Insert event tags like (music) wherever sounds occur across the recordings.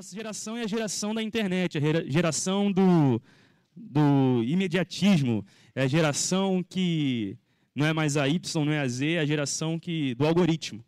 nossa geração é a geração da internet, a geração do, do imediatismo, é a geração que não é mais a Y, não é a Z, é a geração que, do algoritmo.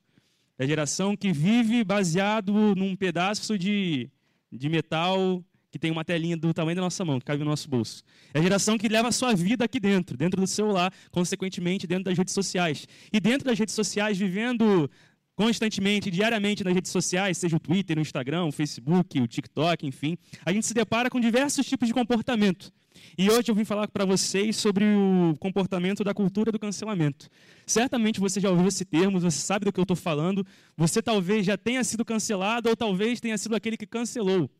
É a geração que vive baseado num pedaço de, de metal que tem uma telinha do tamanho da nossa mão, que cabe no nosso bolso. É a geração que leva a sua vida aqui dentro, dentro do celular, consequentemente dentro das redes sociais. E dentro das redes sociais, vivendo constantemente, diariamente nas redes sociais, seja o Twitter, o Instagram, o Facebook, o TikTok, enfim, a gente se depara com diversos tipos de comportamento. E hoje eu vim falar para vocês sobre o comportamento da cultura do cancelamento. Certamente você já ouviu esse termo, você sabe do que eu estou falando. Você talvez já tenha sido cancelado ou talvez tenha sido aquele que cancelou.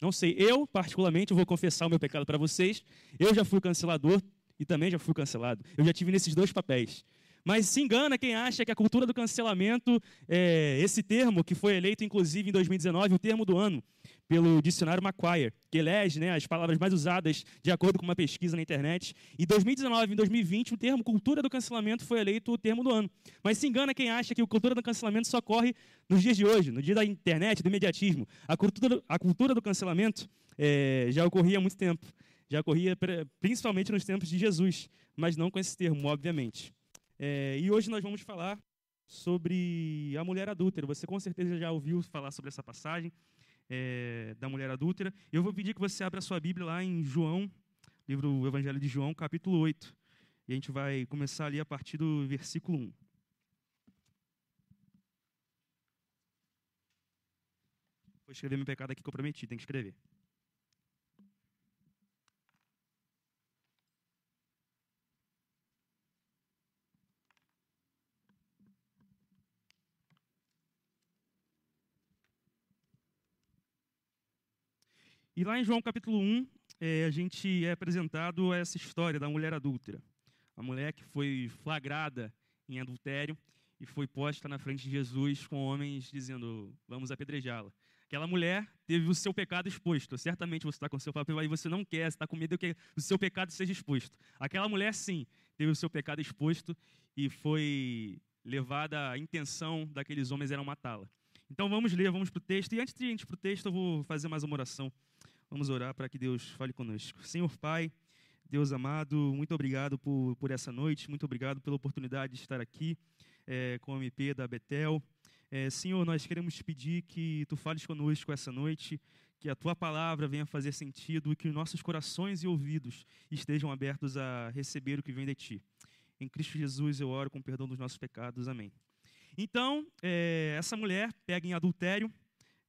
Não sei, eu, particularmente, vou confessar o meu pecado para vocês. Eu já fui cancelador e também já fui cancelado. Eu já tive nesses dois papéis. Mas se engana quem acha que a cultura do cancelamento, é, esse termo que foi eleito inclusive em 2019, o termo do ano, pelo dicionário Macquarie, que elege né, as palavras mais usadas de acordo com uma pesquisa na internet. Em 2019 e 2020, o termo cultura do cancelamento foi eleito o termo do ano. Mas se engana quem acha que a cultura do cancelamento só ocorre nos dias de hoje, no dia da internet, do imediatismo. A cultura, a cultura do cancelamento é, já ocorria há muito tempo. Já ocorria principalmente nos tempos de Jesus, mas não com esse termo, obviamente. É, e hoje nós vamos falar sobre a mulher adúltera. Você com certeza já ouviu falar sobre essa passagem é, da mulher adúltera. Eu vou pedir que você abra a sua Bíblia lá em João, livro do Evangelho de João, capítulo 8. E a gente vai começar ali a partir do versículo 1. Vou escrever meu pecado aqui que eu prometi, tem que escrever. E lá em João capítulo 1, é, a gente é apresentado essa história da mulher adúltera. A mulher que foi flagrada em adultério e foi posta na frente de Jesus com homens dizendo: Vamos apedrejá-la. Aquela mulher teve o seu pecado exposto. Certamente você está com o seu papel aí, você não quer, você está com medo que o seu pecado seja exposto. Aquela mulher, sim, teve o seu pecado exposto e foi levada a intenção daqueles homens era matá-la. Então vamos ler, vamos para o texto. E antes de ir para o texto, eu vou fazer mais uma oração. Vamos orar para que Deus fale conosco. Senhor Pai, Deus amado, muito obrigado por, por essa noite, muito obrigado pela oportunidade de estar aqui é, com o MP da Betel. É, Senhor, nós queremos pedir que tu fales conosco essa noite, que a tua palavra venha fazer sentido e que nossos corações e ouvidos estejam abertos a receber o que vem de ti. Em Cristo Jesus eu oro com perdão dos nossos pecados. Amém. Então, é, essa mulher pega em adultério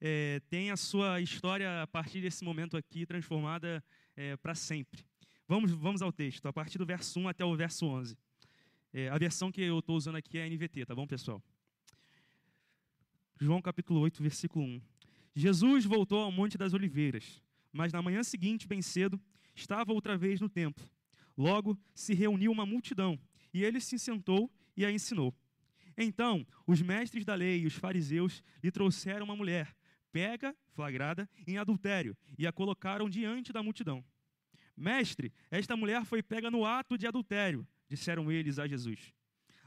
é, tem a sua história, a partir desse momento aqui, transformada é, para sempre. Vamos, vamos ao texto, a partir do verso 1 até o verso 11. É, a versão que eu estou usando aqui é a NVT, tá bom, pessoal? João capítulo 8, versículo 1. Jesus voltou ao Monte das Oliveiras, mas na manhã seguinte, bem cedo, estava outra vez no templo. Logo se reuniu uma multidão, e ele se sentou e a ensinou. Então, os mestres da lei e os fariseus lhe trouxeram uma mulher pega, flagrada, em adultério, e a colocaram diante da multidão. Mestre, esta mulher foi pega no ato de adultério, disseram eles a Jesus.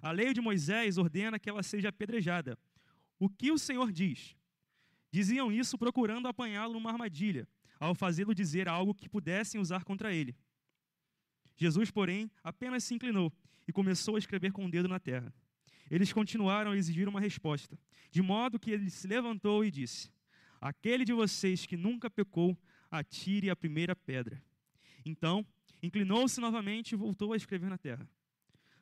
A lei de Moisés ordena que ela seja apedrejada. O que o Senhor diz? Diziam isso procurando apanhá-lo numa armadilha, ao fazê-lo dizer algo que pudessem usar contra ele. Jesus, porém, apenas se inclinou e começou a escrever com o dedo na terra. Eles continuaram a exigir uma resposta, de modo que ele se levantou e disse: Aquele de vocês que nunca pecou, atire a primeira pedra. Então, inclinou-se novamente e voltou a escrever na terra.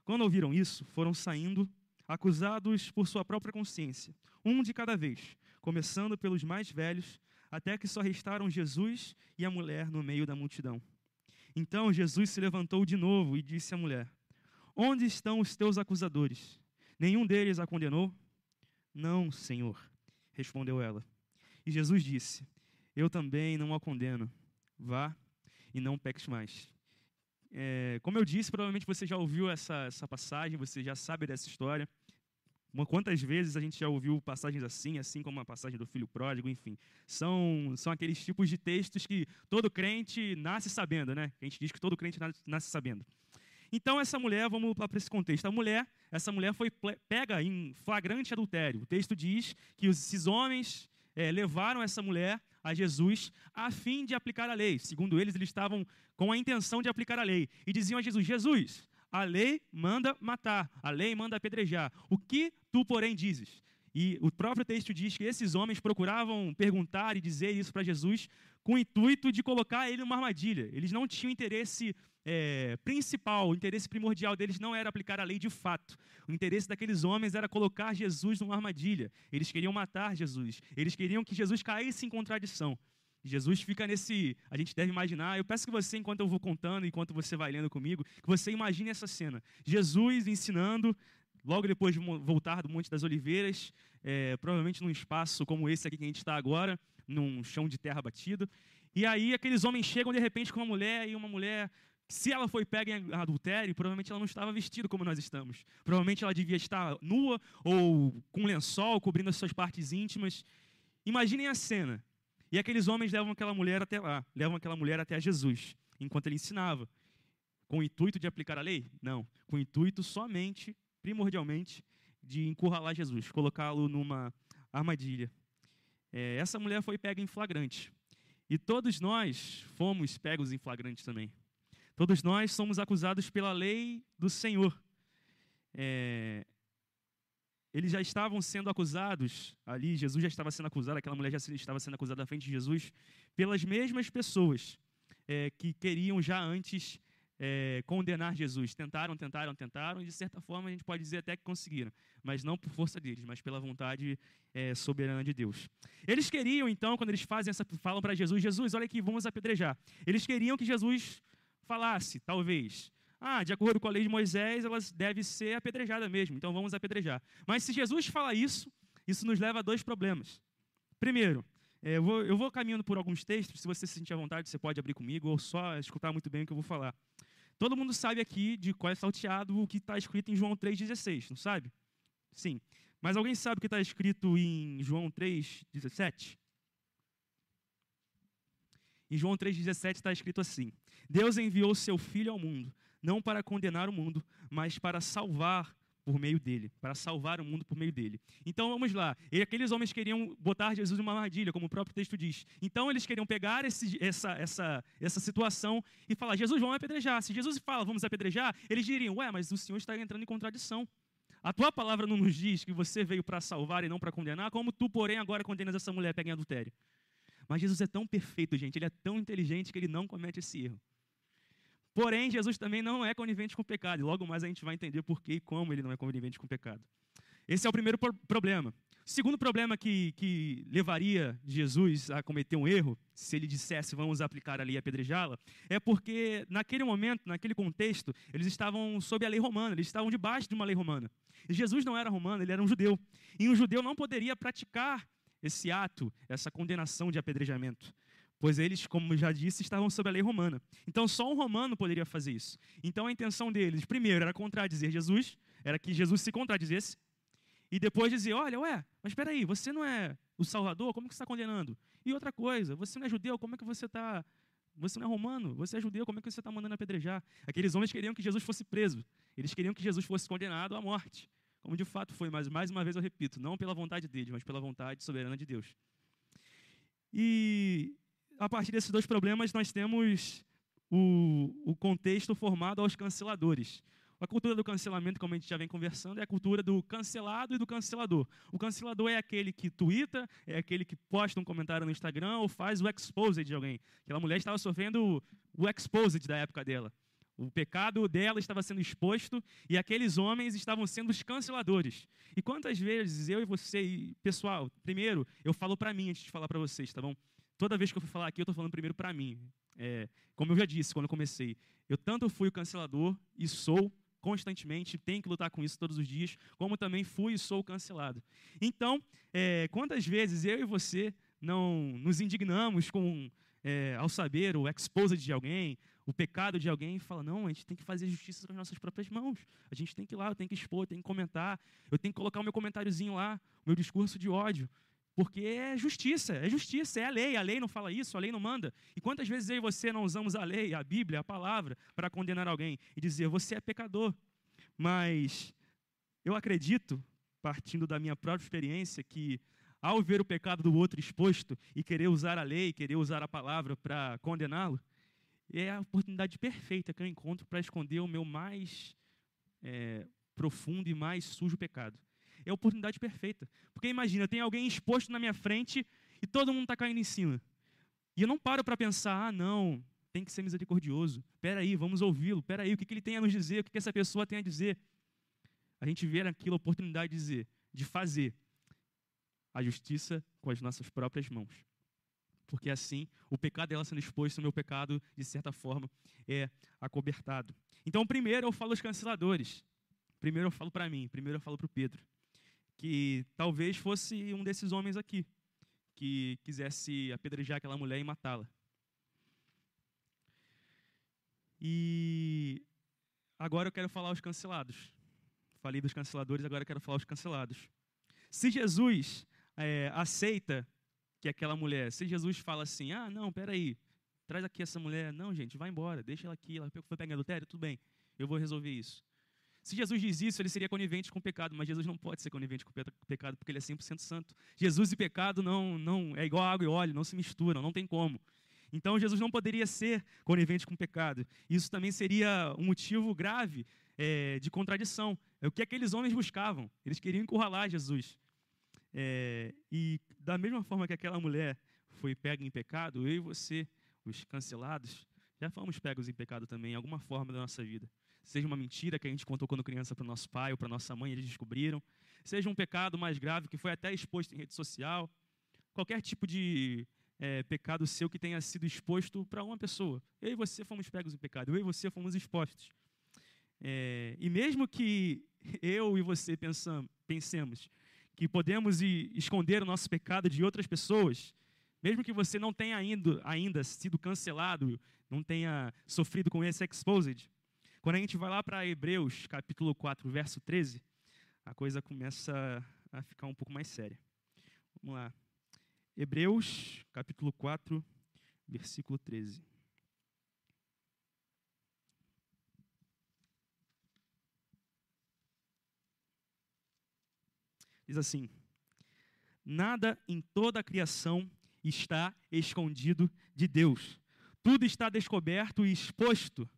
Quando ouviram isso, foram saindo, acusados por sua própria consciência, um de cada vez, começando pelos mais velhos, até que só restaram Jesus e a mulher no meio da multidão. Então Jesus se levantou de novo e disse à mulher: Onde estão os teus acusadores? Nenhum deles a condenou? Não, Senhor, respondeu ela. E Jesus disse: Eu também não a condeno. Vá e não peques mais. É, como eu disse, provavelmente você já ouviu essa, essa passagem, você já sabe dessa história. Quantas vezes a gente já ouviu passagens assim, assim como a passagem do filho pródigo, enfim. São, são aqueles tipos de textos que todo crente nasce sabendo, né? A gente diz que todo crente nasce sabendo. Então, essa mulher, vamos para esse contexto. A mulher, essa mulher foi pega em flagrante adultério. O texto diz que esses homens é, levaram essa mulher a Jesus a fim de aplicar a lei. Segundo eles, eles estavam com a intenção de aplicar a lei. E diziam a Jesus: Jesus, a lei manda matar, a lei manda apedrejar. O que tu, porém, dizes? E o próprio texto diz que esses homens procuravam perguntar e dizer isso para Jesus com o intuito de colocar ele numa armadilha. Eles não tinham interesse é, principal, o interesse primordial deles não era aplicar a lei de fato. O interesse daqueles homens era colocar Jesus numa armadilha. Eles queriam matar Jesus. Eles queriam que Jesus caísse em contradição. Jesus fica nesse. A gente deve imaginar. Eu peço que você, enquanto eu vou contando, enquanto você vai lendo comigo, que você imagine essa cena. Jesus ensinando, logo depois de voltar do Monte das Oliveiras, é, provavelmente num espaço como esse aqui que a gente está agora, num chão de terra batido. E aí aqueles homens chegam de repente com uma mulher e uma mulher se ela foi pega em adultério, provavelmente ela não estava vestida como nós estamos. Provavelmente ela devia estar nua ou com lençol cobrindo as suas partes íntimas. Imaginem a cena. E aqueles homens levam aquela mulher até lá, levam aquela mulher até Jesus, enquanto ele ensinava. Com o intuito de aplicar a lei? Não. Com o intuito somente, primordialmente, de encurralar Jesus, colocá-lo numa armadilha. É, essa mulher foi pega em flagrante. E todos nós fomos pegos em flagrante também. Todos nós somos acusados pela lei do Senhor. É, eles já estavam sendo acusados ali, Jesus já estava sendo acusado, aquela mulher já estava sendo acusada à frente de Jesus, pelas mesmas pessoas é, que queriam já antes é, condenar Jesus. Tentaram, tentaram, tentaram, e de certa forma a gente pode dizer até que conseguiram, mas não por força deles, mas pela vontade é, soberana de Deus. Eles queriam, então, quando eles fazem essa, falam para Jesus: Jesus, olha aqui, vamos apedrejar. Eles queriam que Jesus falasse, talvez, ah, de acordo com a lei de Moisés, elas devem ser apedrejadas mesmo, então vamos apedrejar. Mas se Jesus fala isso, isso nos leva a dois problemas. Primeiro, é, eu vou, eu vou caminhando por alguns textos, se você se sentir à vontade, você pode abrir comigo ou só escutar muito bem o que eu vou falar. Todo mundo sabe aqui de qual é salteado o que está escrito em João 3,16, não sabe? Sim. Mas alguém sabe o que está escrito em João 3,17? Em João 3,17 está escrito assim: Deus enviou seu Filho ao mundo não para condenar o mundo, mas para salvar por meio dele, para salvar o mundo por meio dele. Então vamos lá. E aqueles homens queriam botar Jesus numa armadilha, como o próprio texto diz. Então eles queriam pegar esse, essa, essa, essa situação e falar: Jesus, vamos apedrejar. Se Jesus fala, vamos apedrejar, eles diriam: Ué, mas o Senhor está entrando em contradição. A tua palavra não nos diz que você veio para salvar e não para condenar, como tu, porém, agora condenas essa mulher pega em adultério. Mas Jesus é tão perfeito, gente, ele é tão inteligente que ele não comete esse erro. Porém, Jesus também não é conivente com o pecado. E logo mais a gente vai entender por que e como ele não é conivente com o pecado. Esse é o primeiro problema. O segundo problema que, que levaria Jesus a cometer um erro, se ele dissesse vamos aplicar a lei e apedrejá-la, é porque naquele momento, naquele contexto, eles estavam sob a lei romana, eles estavam debaixo de uma lei romana. E Jesus não era romano, ele era um judeu. E um judeu não poderia praticar esse ato, essa condenação de apedrejamento pois eles, como já disse, estavam sob a lei romana. Então só um romano poderia fazer isso. Então a intenção deles, primeiro, era contradizer Jesus, era que Jesus se contradizesse, e depois dizer: olha, ué, mas espera aí, você não é o Salvador, como que você está condenando? E outra coisa, você não é judeu, como é que você está. Você não é romano, você é judeu, como é que você está mandando apedrejar? Aqueles homens queriam que Jesus fosse preso, eles queriam que Jesus fosse condenado à morte, como de fato foi, mas mais uma vez eu repito, não pela vontade deles, mas pela vontade soberana de Deus. E a partir desses dois problemas, nós temos o, o contexto formado aos canceladores. A cultura do cancelamento, como a gente já vem conversando, é a cultura do cancelado e do cancelador. O cancelador é aquele que twitta, é aquele que posta um comentário no Instagram ou faz o exposed de alguém. Aquela mulher estava sofrendo o exposed da época dela. O pecado dela estava sendo exposto e aqueles homens estavam sendo os canceladores. E quantas vezes eu e você, e, pessoal, primeiro, eu falo para mim antes de falar para vocês, tá bom? Toda vez que eu for falar aqui, eu estou falando primeiro para mim. É, como eu já disse quando eu comecei, eu tanto fui o cancelador e sou constantemente, tenho que lutar com isso todos os dias, como também fui e sou cancelado. Então, é, quantas vezes eu e você não nos indignamos com é, ao saber o exposed de alguém, o pecado de alguém, fala, não, a gente tem que fazer justiça com as nossas próprias mãos. A gente tem que ir lá, eu tenho que expor, eu tenho que comentar, eu tenho que colocar o meu comentáriozinho lá, o meu discurso de ódio. Porque é justiça, é justiça, é a lei. A lei não fala isso, a lei não manda. E quantas vezes eu e você não usamos a lei, a Bíblia, a palavra, para condenar alguém e dizer, você é pecador. Mas eu acredito, partindo da minha própria experiência, que ao ver o pecado do outro exposto e querer usar a lei, querer usar a palavra para condená-lo, é a oportunidade perfeita que eu encontro para esconder o meu mais é, profundo e mais sujo pecado. É a oportunidade perfeita. Porque imagina, tem alguém exposto na minha frente e todo mundo está caindo em cima. E eu não paro para pensar, ah, não, tem que ser misericordioso. Espera aí, vamos ouvi-lo. Espera aí, o que, que ele tem a nos dizer? O que, que essa pessoa tem a dizer? A gente vê naquilo a oportunidade de dizer, de fazer a justiça com as nossas próprias mãos. Porque assim, o pecado dela sendo exposto, o meu pecado, de certa forma, é acobertado. Então, primeiro eu falo os canceladores. Primeiro eu falo para mim, primeiro eu falo para o Pedro. Que talvez fosse um desses homens aqui, que quisesse apedrejar aquela mulher e matá-la. E agora eu quero falar os cancelados. Falei dos canceladores, agora eu quero falar os cancelados. Se Jesus é, aceita que aquela mulher, se Jesus fala assim, ah, não, peraí, traz aqui essa mulher, não, gente, vai embora, deixa ela aqui, ela foi pegar adultério, tudo bem, eu vou resolver isso. Se Jesus diz isso, ele seria conivente com o pecado, mas Jesus não pode ser conivente com o pecado, porque ele é 100% santo. Jesus e pecado não, não é igual água e óleo, não se misturam, não tem como. Então Jesus não poderia ser conivente com o pecado. Isso também seria um motivo grave é, de contradição. É o que aqueles homens buscavam. Eles queriam encurralar Jesus. É, e da mesma forma que aquela mulher foi pega em pecado, eu e você, os cancelados, já fomos pegos em pecado também, em alguma forma da nossa vida. Seja uma mentira que a gente contou quando criança para o nosso pai ou para nossa mãe, eles descobriram. Seja um pecado mais grave que foi até exposto em rede social. Qualquer tipo de é, pecado seu que tenha sido exposto para uma pessoa. Eu e você fomos pegos em pecado, eu e você fomos expostos. É, e mesmo que (laughs) eu e você pensam, pensemos que podemos esconder o nosso pecado de outras pessoas, mesmo que você não tenha ainda, ainda sido cancelado, não tenha sofrido com esse exposed, quando a gente vai lá para Hebreus, capítulo 4, verso 13, a coisa começa a ficar um pouco mais séria. Vamos lá. Hebreus, capítulo 4, versículo 13. Diz assim: Nada em toda a criação está escondido de Deus. Tudo está descoberto e exposto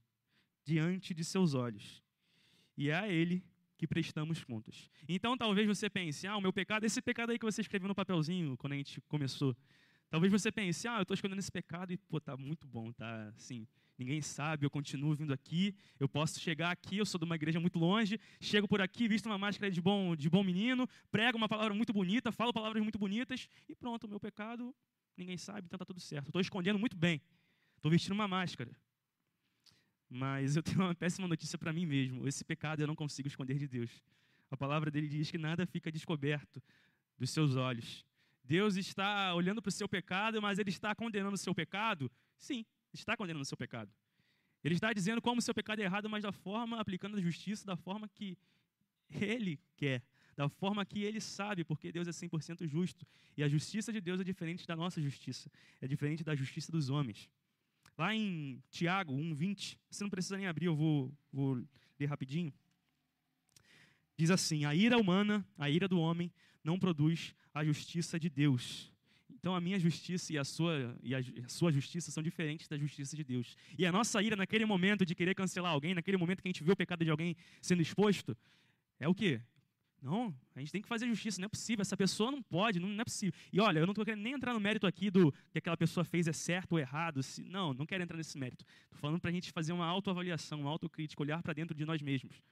diante de seus olhos. E é a Ele que prestamos contas. Então talvez você pense, ah, o meu pecado, esse pecado aí que você escreveu no papelzinho quando a gente começou. Talvez você pense, ah, eu estou escondendo esse pecado e, pô, tá muito bom, tá assim, ninguém sabe, eu continuo vindo aqui, eu posso chegar aqui, eu sou de uma igreja muito longe, chego por aqui, visto uma máscara de bom, de bom menino, prego uma palavra muito bonita, falo palavras muito bonitas e pronto, o meu pecado, ninguém sabe, então tá tudo certo. Estou escondendo muito bem, estou vestindo uma máscara. Mas eu tenho uma péssima notícia para mim mesmo. Esse pecado eu não consigo esconder de Deus. A palavra dele diz que nada fica descoberto dos seus olhos. Deus está olhando para o seu pecado, mas ele está condenando o seu pecado? Sim, está condenando o seu pecado. Ele está dizendo como o seu pecado é errado, mas da forma, aplicando a justiça, da forma que ele quer, da forma que ele sabe, porque Deus é 100% justo. E a justiça de Deus é diferente da nossa justiça, é diferente da justiça dos homens. Lá em Tiago 1,20, você não precisa nem abrir, eu vou, vou ler rapidinho. Diz assim: A ira humana, a ira do homem, não produz a justiça de Deus. Então a minha justiça e a sua e a, sua justiça são diferentes da justiça de Deus. E a nossa ira naquele momento de querer cancelar alguém, naquele momento que a gente vê o pecado de alguém sendo exposto, é o quê? Não, a gente tem que fazer justiça, não é possível, essa pessoa não pode, não, não é possível. E olha, eu não estou querendo nem entrar no mérito aqui do que aquela pessoa fez é certo ou errado. Se, não, não quero entrar nesse mérito. Estou falando para a gente fazer uma autoavaliação, uma autocrítica, olhar para dentro de nós mesmos.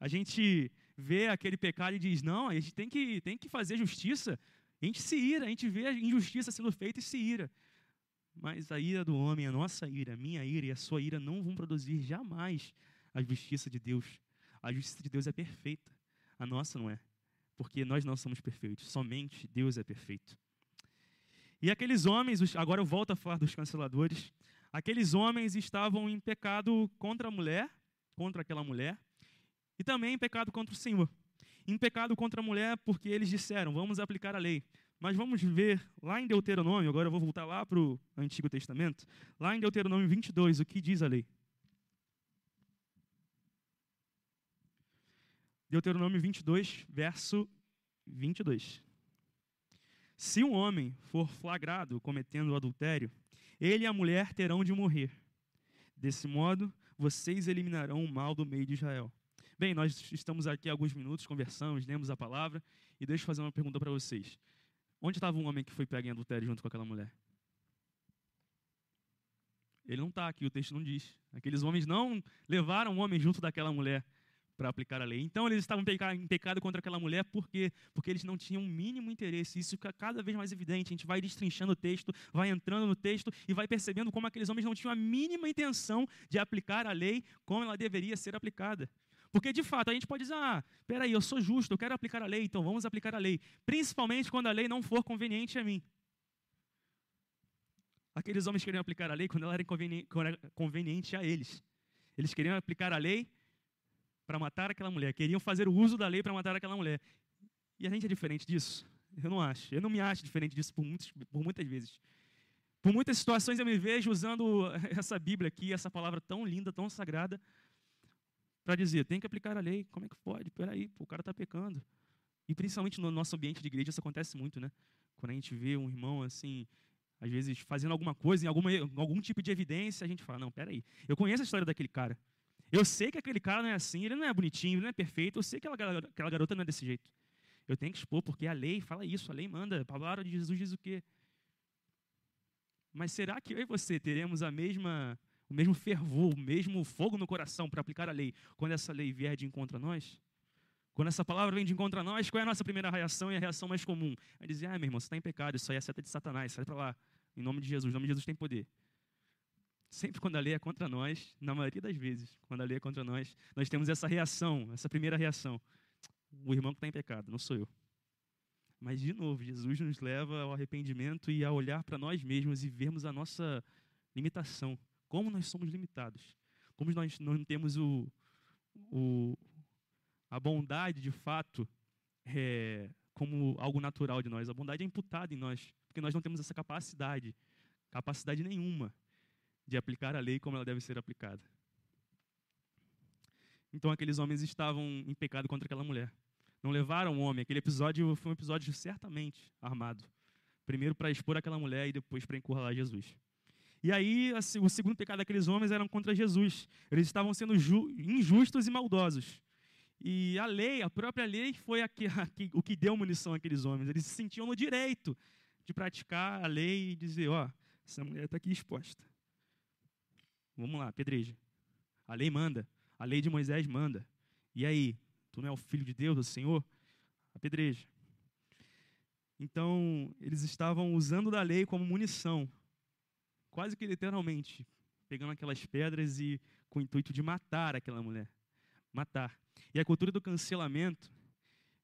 A gente vê aquele pecado e diz, não, a gente tem que, tem que fazer justiça. A gente se ira, a gente vê a injustiça sendo feita e se ira. Mas a ira do homem, a nossa ira, a minha ira e a sua ira não vão produzir jamais a justiça de Deus. A justiça de Deus é perfeita. A nossa não é. Porque nós não somos perfeitos. Somente Deus é perfeito. E aqueles homens, agora eu volto a falar dos canceladores. Aqueles homens estavam em pecado contra a mulher, contra aquela mulher, e também em pecado contra o Senhor. Em pecado contra a mulher, porque eles disseram: vamos aplicar a lei. Mas vamos ver lá em Deuteronômio, agora eu vou voltar lá para o Antigo Testamento, lá em Deuteronômio 22, o que diz a lei. Deuteronômio 22, verso 22. Se um homem for flagrado cometendo adultério, ele e a mulher terão de morrer. Desse modo, vocês eliminarão o mal do meio de Israel. Bem, nós estamos aqui alguns minutos, conversamos, lemos a palavra, e deixa eu fazer uma pergunta para vocês. Onde estava um homem que foi pego em adultério junto com aquela mulher? Ele não está aqui, o texto não diz. Aqueles homens não levaram o homem junto daquela mulher para aplicar a lei. Então eles estavam em pecado contra aquela mulher por quê? Porque eles não tinham o mínimo interesse. Isso fica cada vez mais evidente. A gente vai destrinchando o texto, vai entrando no texto e vai percebendo como aqueles homens não tinham a mínima intenção de aplicar a lei como ela deveria ser aplicada. Porque, de fato, a gente pode dizer, ah, peraí, eu sou justo, eu quero aplicar a lei, então vamos aplicar a lei. Principalmente quando a lei não for conveniente a mim. Aqueles homens queriam aplicar a lei quando ela era conveniente a eles. Eles queriam aplicar a lei para matar aquela mulher, queriam fazer o uso da lei para matar aquela mulher. E a gente é diferente disso? Eu não acho. Eu não me acho diferente disso por, muitos, por muitas vezes. Por muitas situações eu me vejo usando (laughs) essa Bíblia aqui, essa palavra tão linda, tão sagrada, para dizer, tem que aplicar a lei. Como é que pode? Peraí, pô, o cara está pecando. E principalmente no nosso ambiente de igreja isso acontece muito, né? Quando a gente vê um irmão assim, às vezes fazendo alguma coisa, em alguma, algum tipo de evidência, a gente fala, não, peraí, eu conheço a história daquele cara. Eu sei que aquele cara não é assim, ele não é bonitinho, ele não é perfeito, eu sei que aquela, aquela garota não é desse jeito. Eu tenho que expor, porque a lei fala isso, a lei manda, a palavra de Jesus diz o quê? Mas será que eu e você teremos a mesma, o mesmo fervor, o mesmo fogo no coração para aplicar a lei quando essa lei vier de encontro a nós? Quando essa palavra vem de encontro a nós, qual é a nossa primeira reação e a reação mais comum? É dizer, ah, meu irmão, você está em pecado, isso aí é seta de Satanás, sai para lá. Em nome de Jesus, em nome de Jesus tem poder. Sempre quando a lei é contra nós, na maioria das vezes, quando a lei é contra nós, nós temos essa reação, essa primeira reação. O irmão que está em pecado, não sou eu. Mas, de novo, Jesus nos leva ao arrependimento e a olhar para nós mesmos e vermos a nossa limitação. Como nós somos limitados. Como nós não temos o, o, a bondade, de fato, é, como algo natural de nós. A bondade é imputada em nós, porque nós não temos essa capacidade, capacidade nenhuma, de aplicar a lei como ela deve ser aplicada. Então aqueles homens estavam em pecado contra aquela mulher. Não levaram o homem. Aquele episódio foi um episódio certamente armado. Primeiro para expor aquela mulher e depois para encurralar Jesus. E aí, assim, o segundo pecado daqueles homens era contra Jesus. Eles estavam sendo injustos e maldosos. E a lei, a própria lei, foi a que, a que, o que deu munição àqueles homens. Eles se sentiam no direito de praticar a lei e dizer: ó, essa mulher está aqui exposta. Vamos lá, pedreja. A lei manda. A lei de Moisés manda. E aí? Tu não é o filho de Deus, do Senhor? Apedreja. Então, eles estavam usando da lei como munição. Quase que literalmente. Pegando aquelas pedras e com o intuito de matar aquela mulher. Matar. E a cultura do cancelamento,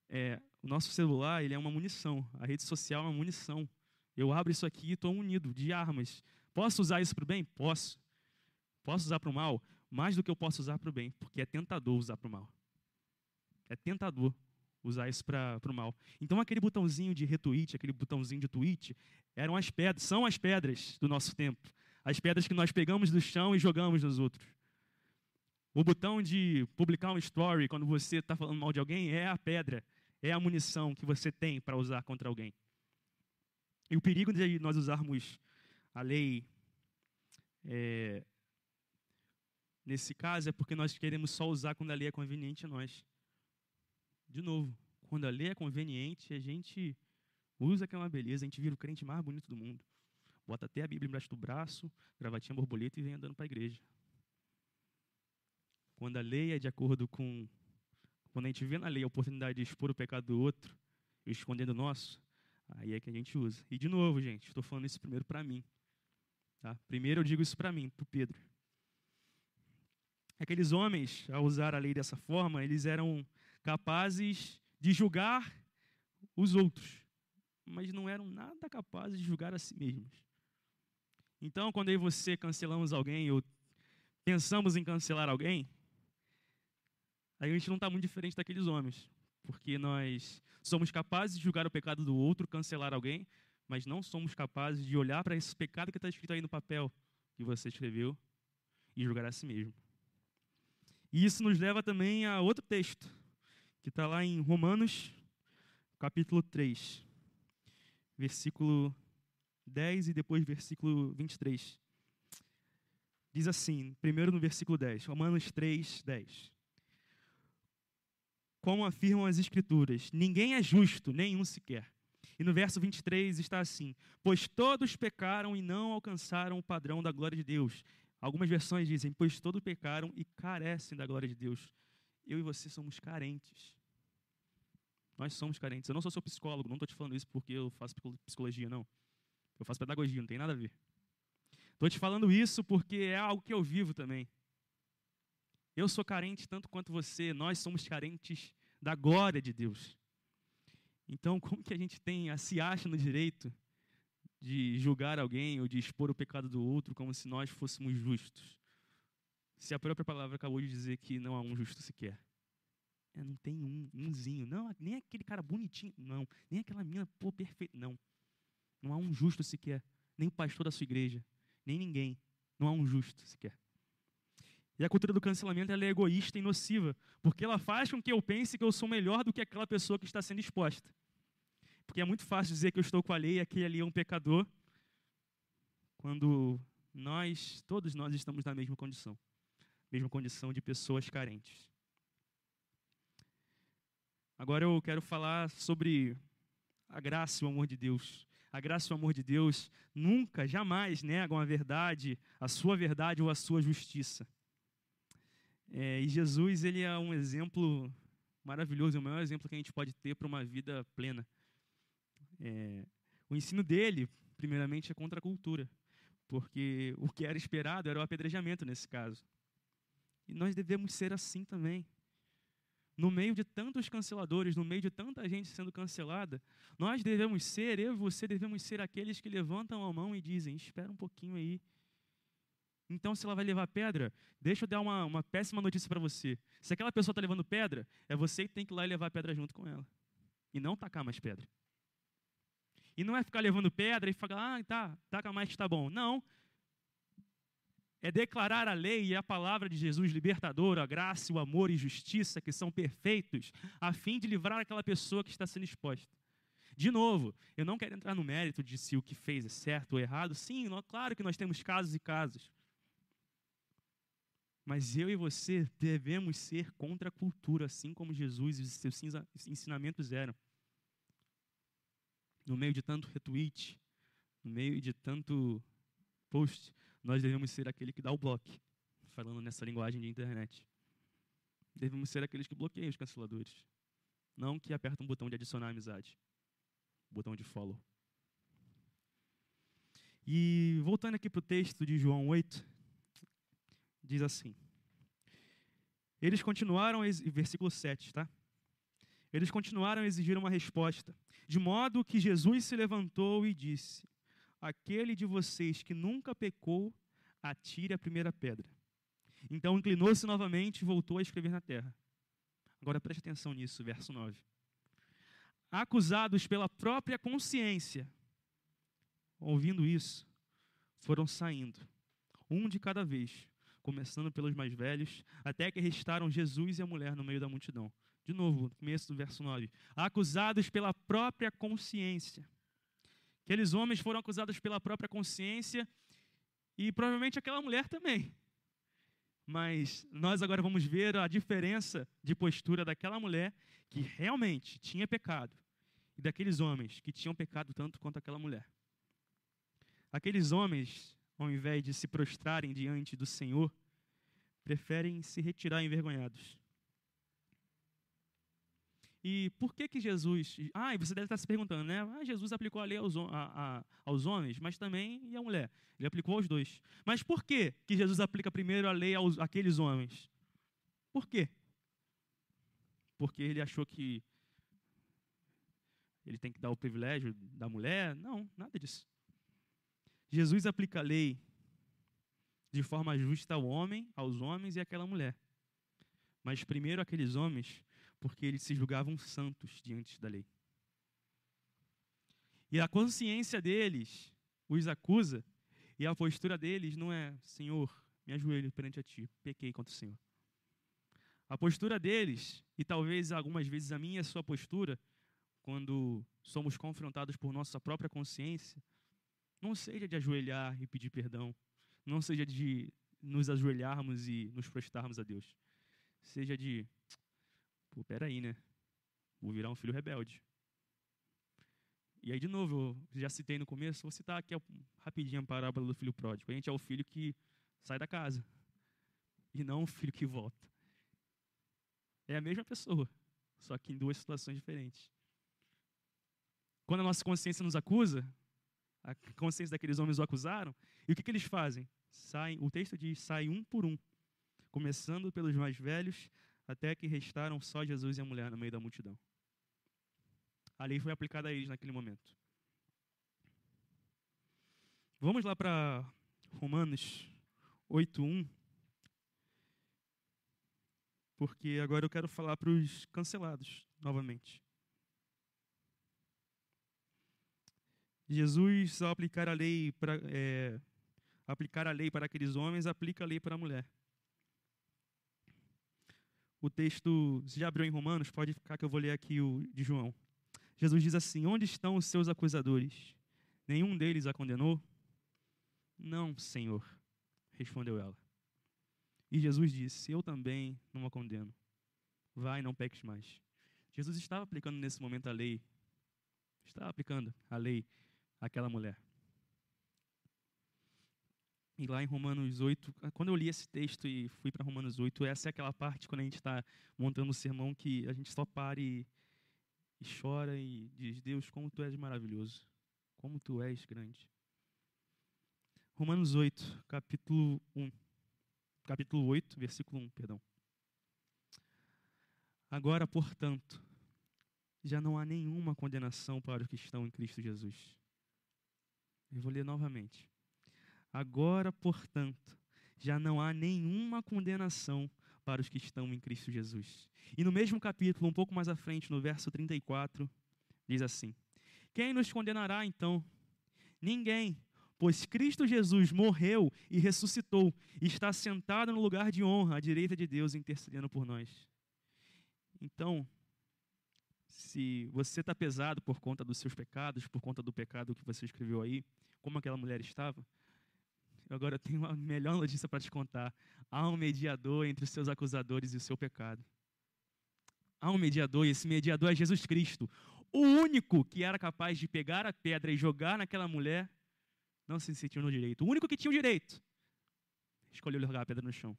é, o nosso celular ele é uma munição, a rede social é uma munição. Eu abro isso aqui e estou unido de armas. Posso usar isso para o bem? Posso. Posso usar para o mal? Mais do que eu posso usar para o bem, porque é tentador usar para o mal. É tentador usar isso para o mal. Então aquele botãozinho de retweet, aquele botãozinho de tweet, eram as pedras, são as pedras do nosso tempo. As pedras que nós pegamos do chão e jogamos nos outros. O botão de publicar um story quando você está falando mal de alguém é a pedra, é a munição que você tem para usar contra alguém. E o perigo de nós usarmos a lei é, nesse caso é porque nós queremos só usar quando a lei é conveniente a nós. De novo, quando a lei é conveniente, a gente usa que é uma beleza, a gente vira o crente mais bonito do mundo. Bota até a Bíblia embaixo do braço, gravatinha borboleta e vem andando para a igreja. Quando a lei é de acordo com. Quando a gente vê na lei a oportunidade de expor o pecado do outro escondendo o nosso, aí é que a gente usa. E de novo, gente, estou falando isso primeiro para mim. Tá? Primeiro eu digo isso para mim, para o Pedro. Aqueles homens, ao usar a lei dessa forma, eles eram capazes de julgar os outros, mas não eram nada capazes de julgar a si mesmos. Então, quando eu e você cancelamos alguém ou pensamos em cancelar alguém, aí a gente não está muito diferente daqueles homens, porque nós somos capazes de julgar o pecado do outro, cancelar alguém, mas não somos capazes de olhar para esse pecado que está escrito aí no papel que você escreveu e julgar a si mesmo. E isso nos leva também a outro texto, que está lá em Romanos, capítulo 3. versículo 10 e depois versículo 23. Diz assim, primeiro no versículo 10, Romanos 3, 10. Como afirmam as Escrituras, ninguém é justo, nenhum sequer. E no verso 23 está assim: Pois todos pecaram e não alcançaram o padrão da glória de Deus. Algumas versões dizem: Pois todos pecaram e carecem da glória de Deus. Eu e você somos carentes. Nós somos carentes. Eu não sou seu psicólogo, não estou te falando isso porque eu faço psicologia, não. Eu faço pedagogia, não tem nada a ver. Estou te falando isso porque é algo que eu vivo também. Eu sou carente tanto quanto você, nós somos carentes da glória de Deus. Então, (laughs) como que a gente tem, se acha no direito de julgar alguém ou de expor o pecado do outro como se nós fôssemos justos? Se a própria palavra acabou de dizer que não há um justo sequer. É, não tem um, umzinho. Não, nem aquele cara bonitinho. Não. Nem aquela mina, pô, perfeita. Não. Não há um justo sequer. Nem o pastor da sua igreja. Nem ninguém. Não há um justo sequer. E a cultura do cancelamento é egoísta e nociva, porque ela faz com que eu pense que eu sou melhor do que aquela pessoa que está sendo exposta. Porque é muito fácil dizer que eu estou com a lei e aquele ali é um pecador, quando nós, todos nós, estamos na mesma condição mesma condição de pessoas carentes. Agora eu quero falar sobre a graça e o amor de Deus. A graça e o amor de Deus nunca, jamais negam a verdade, a sua verdade ou a sua justiça. É, e Jesus, ele é um exemplo maravilhoso, é o maior exemplo que a gente pode ter para uma vida plena. É, o ensino dele, primeiramente, é contra a cultura, porque o que era esperado era o apedrejamento nesse caso. E nós devemos ser assim também. No meio de tantos canceladores, no meio de tanta gente sendo cancelada, nós devemos ser, eu e você devemos ser aqueles que levantam a mão e dizem: espera um pouquinho aí. Então, se ela vai levar pedra, deixa eu dar uma, uma péssima notícia para você. Se aquela pessoa está levando pedra, é você que tem que ir lá e levar pedra junto com ela. E não tacar mais pedra. E não é ficar levando pedra e falar, ah, tá, taca mais que está bom. Não, é declarar a lei e a palavra de Jesus libertadora, a graça, o amor e justiça que são perfeitos, a fim de livrar aquela pessoa que está sendo exposta. De novo, eu não quero entrar no mérito de se o que fez é certo ou errado. Sim, claro que nós temos casos e casos. Mas eu e você devemos ser contra a cultura, assim como Jesus e seus ensinamentos eram. No meio de tanto retweet, no meio de tanto post, nós devemos ser aquele que dá o bloco, falando nessa linguagem de internet. Devemos ser aqueles que bloqueiam os canceladores, não que apertam um botão de adicionar amizade, botão de follow. E voltando aqui para o texto de João 8, diz assim: Eles continuaram, versículo 7, tá? Eles continuaram a exigir uma resposta, de modo que Jesus se levantou e disse: aquele de vocês que nunca pecou, atire a primeira pedra. Então inclinou-se novamente e voltou a escrever na terra. Agora preste atenção nisso, verso 9. Acusados pela própria consciência, ouvindo isso, foram saindo, um de cada vez, começando pelos mais velhos, até que restaram Jesus e a mulher no meio da multidão. De novo, começo do verso 9. Acusados pela própria consciência. Aqueles homens foram acusados pela própria consciência e provavelmente aquela mulher também. Mas nós agora vamos ver a diferença de postura daquela mulher que realmente tinha pecado e daqueles homens que tinham pecado tanto quanto aquela mulher. Aqueles homens, ao invés de se prostrarem diante do Senhor, preferem se retirar envergonhados. E por que que Jesus... Ah, e você deve estar se perguntando, né? Ah, Jesus aplicou a lei aos, a, a, aos homens, mas também e a mulher. Ele aplicou aos dois. Mas por que que Jesus aplica primeiro a lei aos aqueles homens? Por quê? Porque ele achou que ele tem que dar o privilégio da mulher? Não, nada disso. Jesus aplica a lei de forma justa ao homem, aos homens e àquela mulher. Mas primeiro aqueles homens porque eles se julgavam santos diante da lei. E a consciência deles os acusa, e a postura deles não é: Senhor, me ajoelho perante a ti, pequei contra o Senhor. A postura deles, e talvez algumas vezes a minha e a sua postura, quando somos confrontados por nossa própria consciência, não seja de ajoelhar e pedir perdão, não seja de nos ajoelharmos e nos prostrarmos a Deus, seja de, pô, peraí, né? Vou virar um filho rebelde. E aí, de novo, eu já citei no começo, vou citar aqui rapidinho a parábola do filho pródigo. A gente é o filho que sai da casa, e não o filho que volta. É a mesma pessoa, só que em duas situações diferentes. Quando a nossa consciência nos acusa, a consciência daqueles homens o acusaram, e o que, que eles fazem? Saem, o texto diz: saem um por um, começando pelos mais velhos, até que restaram só Jesus e a mulher no meio da multidão. A lei foi aplicada a eles naquele momento. Vamos lá para Romanos 8:1. Porque agora eu quero falar para os cancelados novamente. Jesus, ao aplicar a lei para é, aplicar a lei para aqueles homens, aplica a lei para a mulher. O texto, se já abriu em Romanos, pode ficar que eu vou ler aqui o de João. Jesus diz assim: Onde estão os seus acusadores? Nenhum deles a condenou? Não, Senhor, respondeu ela. E Jesus disse: Eu também não a condeno. Vai, não peques mais. Jesus estava aplicando nesse momento a lei. Estava aplicando a lei àquela mulher. E lá em Romanos 8, quando eu li esse texto e fui para Romanos 8, essa é aquela parte quando a gente está montando o sermão que a gente só para e, e chora e diz: Deus, como tu és maravilhoso, como tu és grande. Romanos 8, capítulo 1. Capítulo 8, versículo 1, perdão. Agora, portanto, já não há nenhuma condenação para os que estão em Cristo Jesus. Eu vou ler novamente. Agora, portanto, já não há nenhuma condenação para os que estão em Cristo Jesus. E no mesmo capítulo, um pouco mais à frente, no verso 34, diz assim: Quem nos condenará então? Ninguém, pois Cristo Jesus morreu e ressuscitou, e está sentado no lugar de honra à direita de Deus, intercedendo por nós. Então, se você está pesado por conta dos seus pecados, por conta do pecado que você escreveu aí, como aquela mulher estava, Agora eu tenho uma melhor notícia para te contar. Há um mediador entre os seus acusadores e o seu pecado. Há um mediador, e esse mediador é Jesus Cristo. O único que era capaz de pegar a pedra e jogar naquela mulher não se sentiu no direito. O único que tinha o direito escolheu jogar a pedra no chão.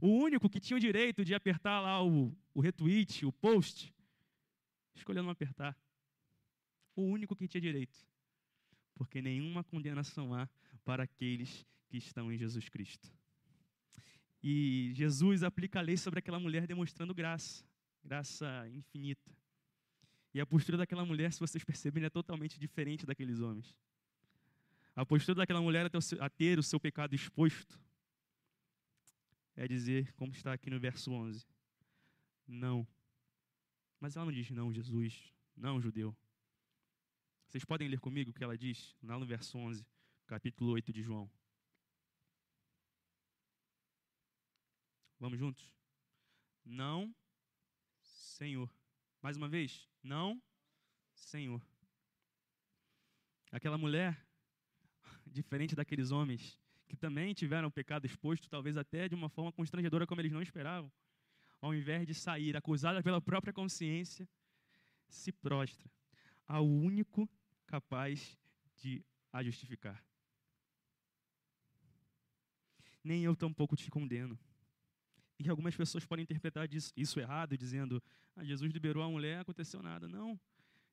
O único que tinha o direito de apertar lá o, o retweet, o post, escolheu não apertar. O único que tinha direito porque nenhuma condenação há para aqueles que estão em Jesus Cristo. E Jesus aplica a lei sobre aquela mulher demonstrando graça, graça infinita. E a postura daquela mulher, se vocês perceberem, é totalmente diferente daqueles homens. A postura daquela mulher a ter o seu pecado exposto é dizer, como está aqui no verso 11, não. Mas ela não diz não, Jesus, não, judeu. Vocês podem ler comigo o que ela diz, lá no verso 11, capítulo 8 de João. Vamos juntos? Não, Senhor. Mais uma vez, não, Senhor. Aquela mulher, (laughs) diferente daqueles homens que também tiveram o pecado exposto, talvez até de uma forma constrangedora como eles não esperavam, ao invés de sair acusada pela própria consciência, se prostra ao único capaz de a justificar. Nem eu tampouco te condeno. E algumas pessoas podem interpretar isso errado, dizendo: ah, Jesus liberou a mulher, aconteceu nada. Não.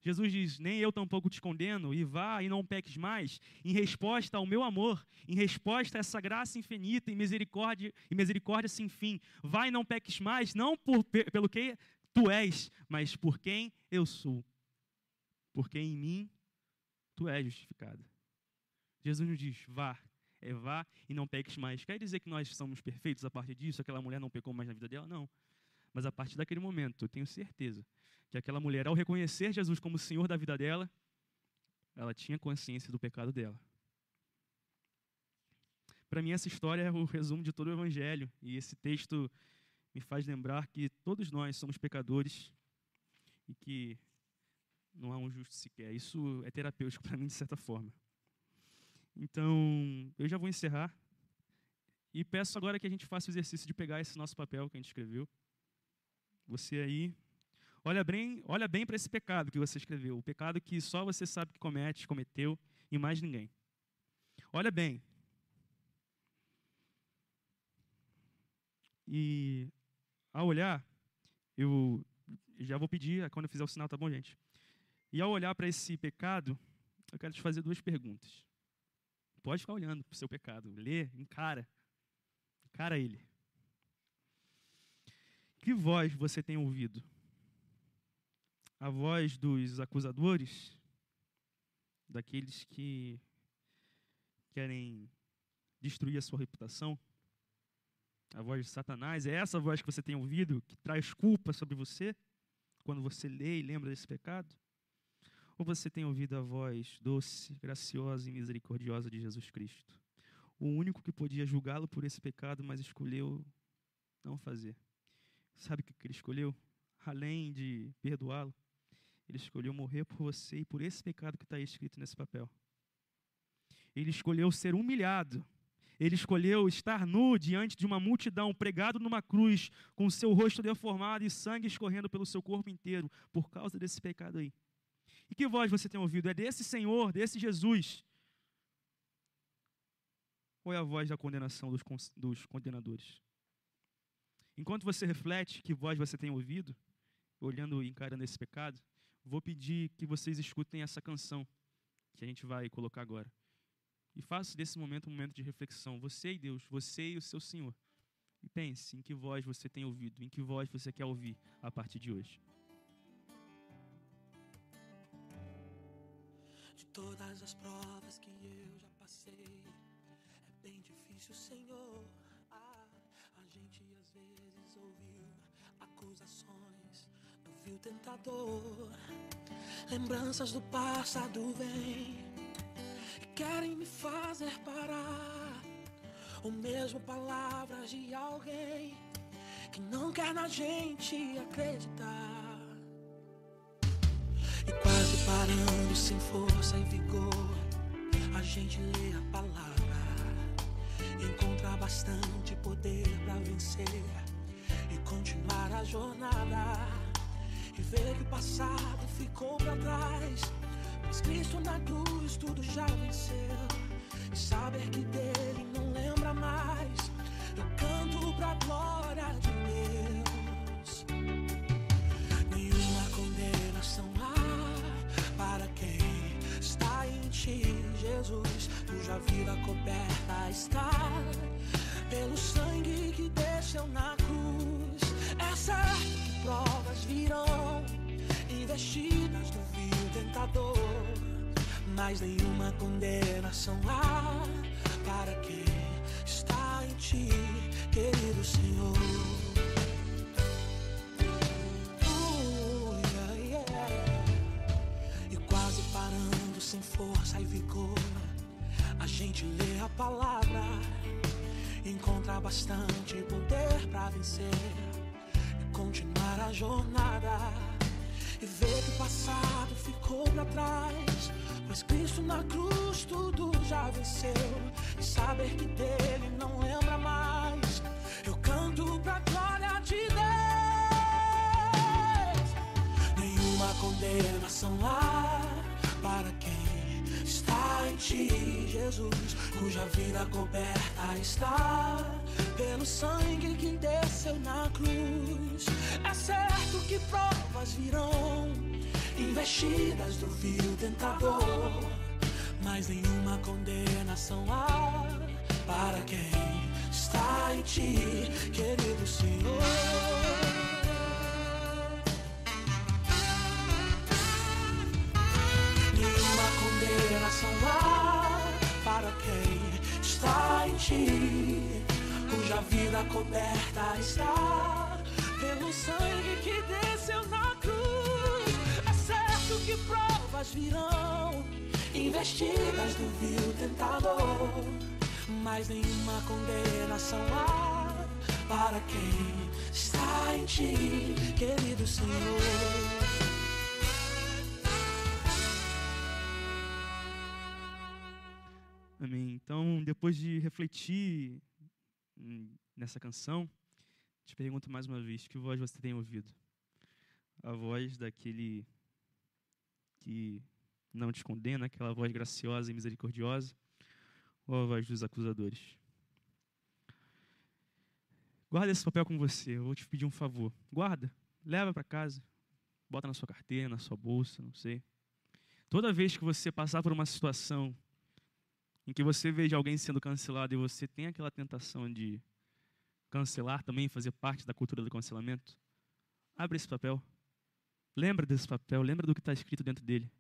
Jesus diz: Nem eu tampouco te condeno, e vá e não peques mais, em resposta ao meu amor, em resposta a essa graça infinita e misericórdia, e misericórdia sem fim. Vai e não peques mais, não por, pelo que tu és, mas por quem eu sou porque em mim tu és justificado. Jesus nos diz: vá, é vá e não peques mais. Quer dizer que nós somos perfeitos a partir disso? Aquela mulher não pecou mais na vida dela? Não. Mas a partir daquele momento, eu tenho certeza que aquela mulher, ao reconhecer Jesus como Senhor da vida dela, ela tinha consciência do pecado dela. Para mim, essa história é o resumo de todo o Evangelho. E esse texto me faz lembrar que todos nós somos pecadores e que Não há um justo sequer. Isso é terapêutico para mim, de certa forma. Então, eu já vou encerrar. E peço agora que a gente faça o exercício de pegar esse nosso papel que a gente escreveu. Você aí, olha bem, olha bem para esse pecado que você escreveu, o pecado que só você sabe que comete, cometeu e mais ninguém. Olha bem. E ao olhar, eu já vou pedir, quando eu fizer o sinal, tá bom, gente? E ao olhar para esse pecado, eu quero te fazer duas perguntas. Pode ficar olhando para o seu pecado, lê, encara. Encara ele. Que voz você tem ouvido? A voz dos acusadores? Daqueles que querem destruir a sua reputação? A voz de Satanás? É essa voz que você tem ouvido que traz culpa sobre você quando você lê e lembra desse pecado? Ou você tem ouvido a voz doce, graciosa e misericordiosa de Jesus Cristo? O único que podia julgá-lo por esse pecado, mas escolheu não fazer. Sabe o que ele escolheu? Além de perdoá-lo, ele escolheu morrer por você e por esse pecado que está escrito nesse papel. Ele escolheu ser humilhado. Ele escolheu estar nu diante de uma multidão, pregado numa cruz, com seu rosto deformado e sangue escorrendo pelo seu corpo inteiro, por causa desse pecado aí. E que voz você tem ouvido? É desse Senhor, desse Jesus? Ou é a voz da condenação dos, dos condenadores? Enquanto você reflete que voz você tem ouvido, olhando e encarando esse pecado, vou pedir que vocês escutem essa canção que a gente vai colocar agora. E faça desse momento um momento de reflexão. Você e Deus, você e o seu Senhor. E pense em que voz você tem ouvido, em que voz você quer ouvir a partir de hoje. Todas as provas que eu já passei, é bem difícil, Senhor. Ah, a gente às vezes ouviu acusações do vil tentador. Lembranças do passado vêm e querem me fazer parar. Ou mesmo palavras de alguém que não quer na gente acreditar. Parando sem força e vigor, a gente lê a palavra, encontra bastante poder para vencer e continuar a jornada. E ver que o passado ficou para trás, mas Cristo na cruz tudo já venceu. E saber que dele não lembra mais, eu canto pra glória de Deus. Jesus, cuja vida coberta está pelo sangue que desceu na cruz. É certo que provas virão, investidas do vil tentador, mas nenhuma condenação há para quem está em ti, querido Senhor. Sem força e vigor, a gente lê a palavra, encontra bastante poder pra vencer e continuar a jornada. E ver que o passado ficou pra trás, pois Cristo na cruz tudo já venceu. E saber que dele não lembra mais, eu canto pra glória de Deus nenhuma condenação há para quem está em ti, Jesus, cuja vida coberta está pelo sangue que desceu na cruz. É certo que provas virão, investidas do vil tentador, mas nenhuma condenação há para quem está em ti, querido Senhor. Quem está em ti, cuja vida coberta está pelo sangue que desceu na cruz. É certo que provas virão, investidas do vil tentador, mas nenhuma condenação há para quem está em ti, querido Senhor. Depois de refletir nessa canção, te pergunto mais uma vez: que voz você tem ouvido? A voz daquele que não te condena, aquela voz graciosa e misericordiosa, ou a voz dos acusadores? Guarda esse papel com você. Eu vou te pedir um favor. Guarda, leva para casa, bota na sua carteira, na sua bolsa, não sei. Toda vez que você passar por uma situação em que você veja alguém sendo cancelado e você tem aquela tentação de cancelar também, fazer parte da cultura do cancelamento, abre esse papel. Lembra desse papel, lembra do que está escrito dentro dele.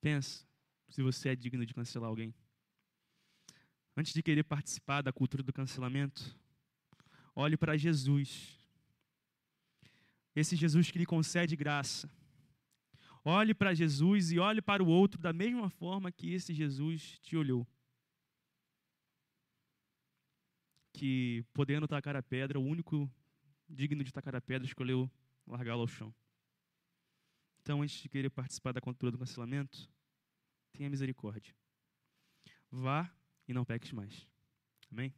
Pensa se você é digno de cancelar alguém. Antes de querer participar da cultura do cancelamento, olhe para Jesus. Esse Jesus que lhe concede graça. Olhe para Jesus e olhe para o outro da mesma forma que esse Jesus te olhou. Que, podendo tacar a pedra, o único digno de tacar a pedra escolheu largá-lo ao chão. Então, antes de querer participar da cultura do cancelamento, tenha misericórdia. Vá e não peques mais. Amém?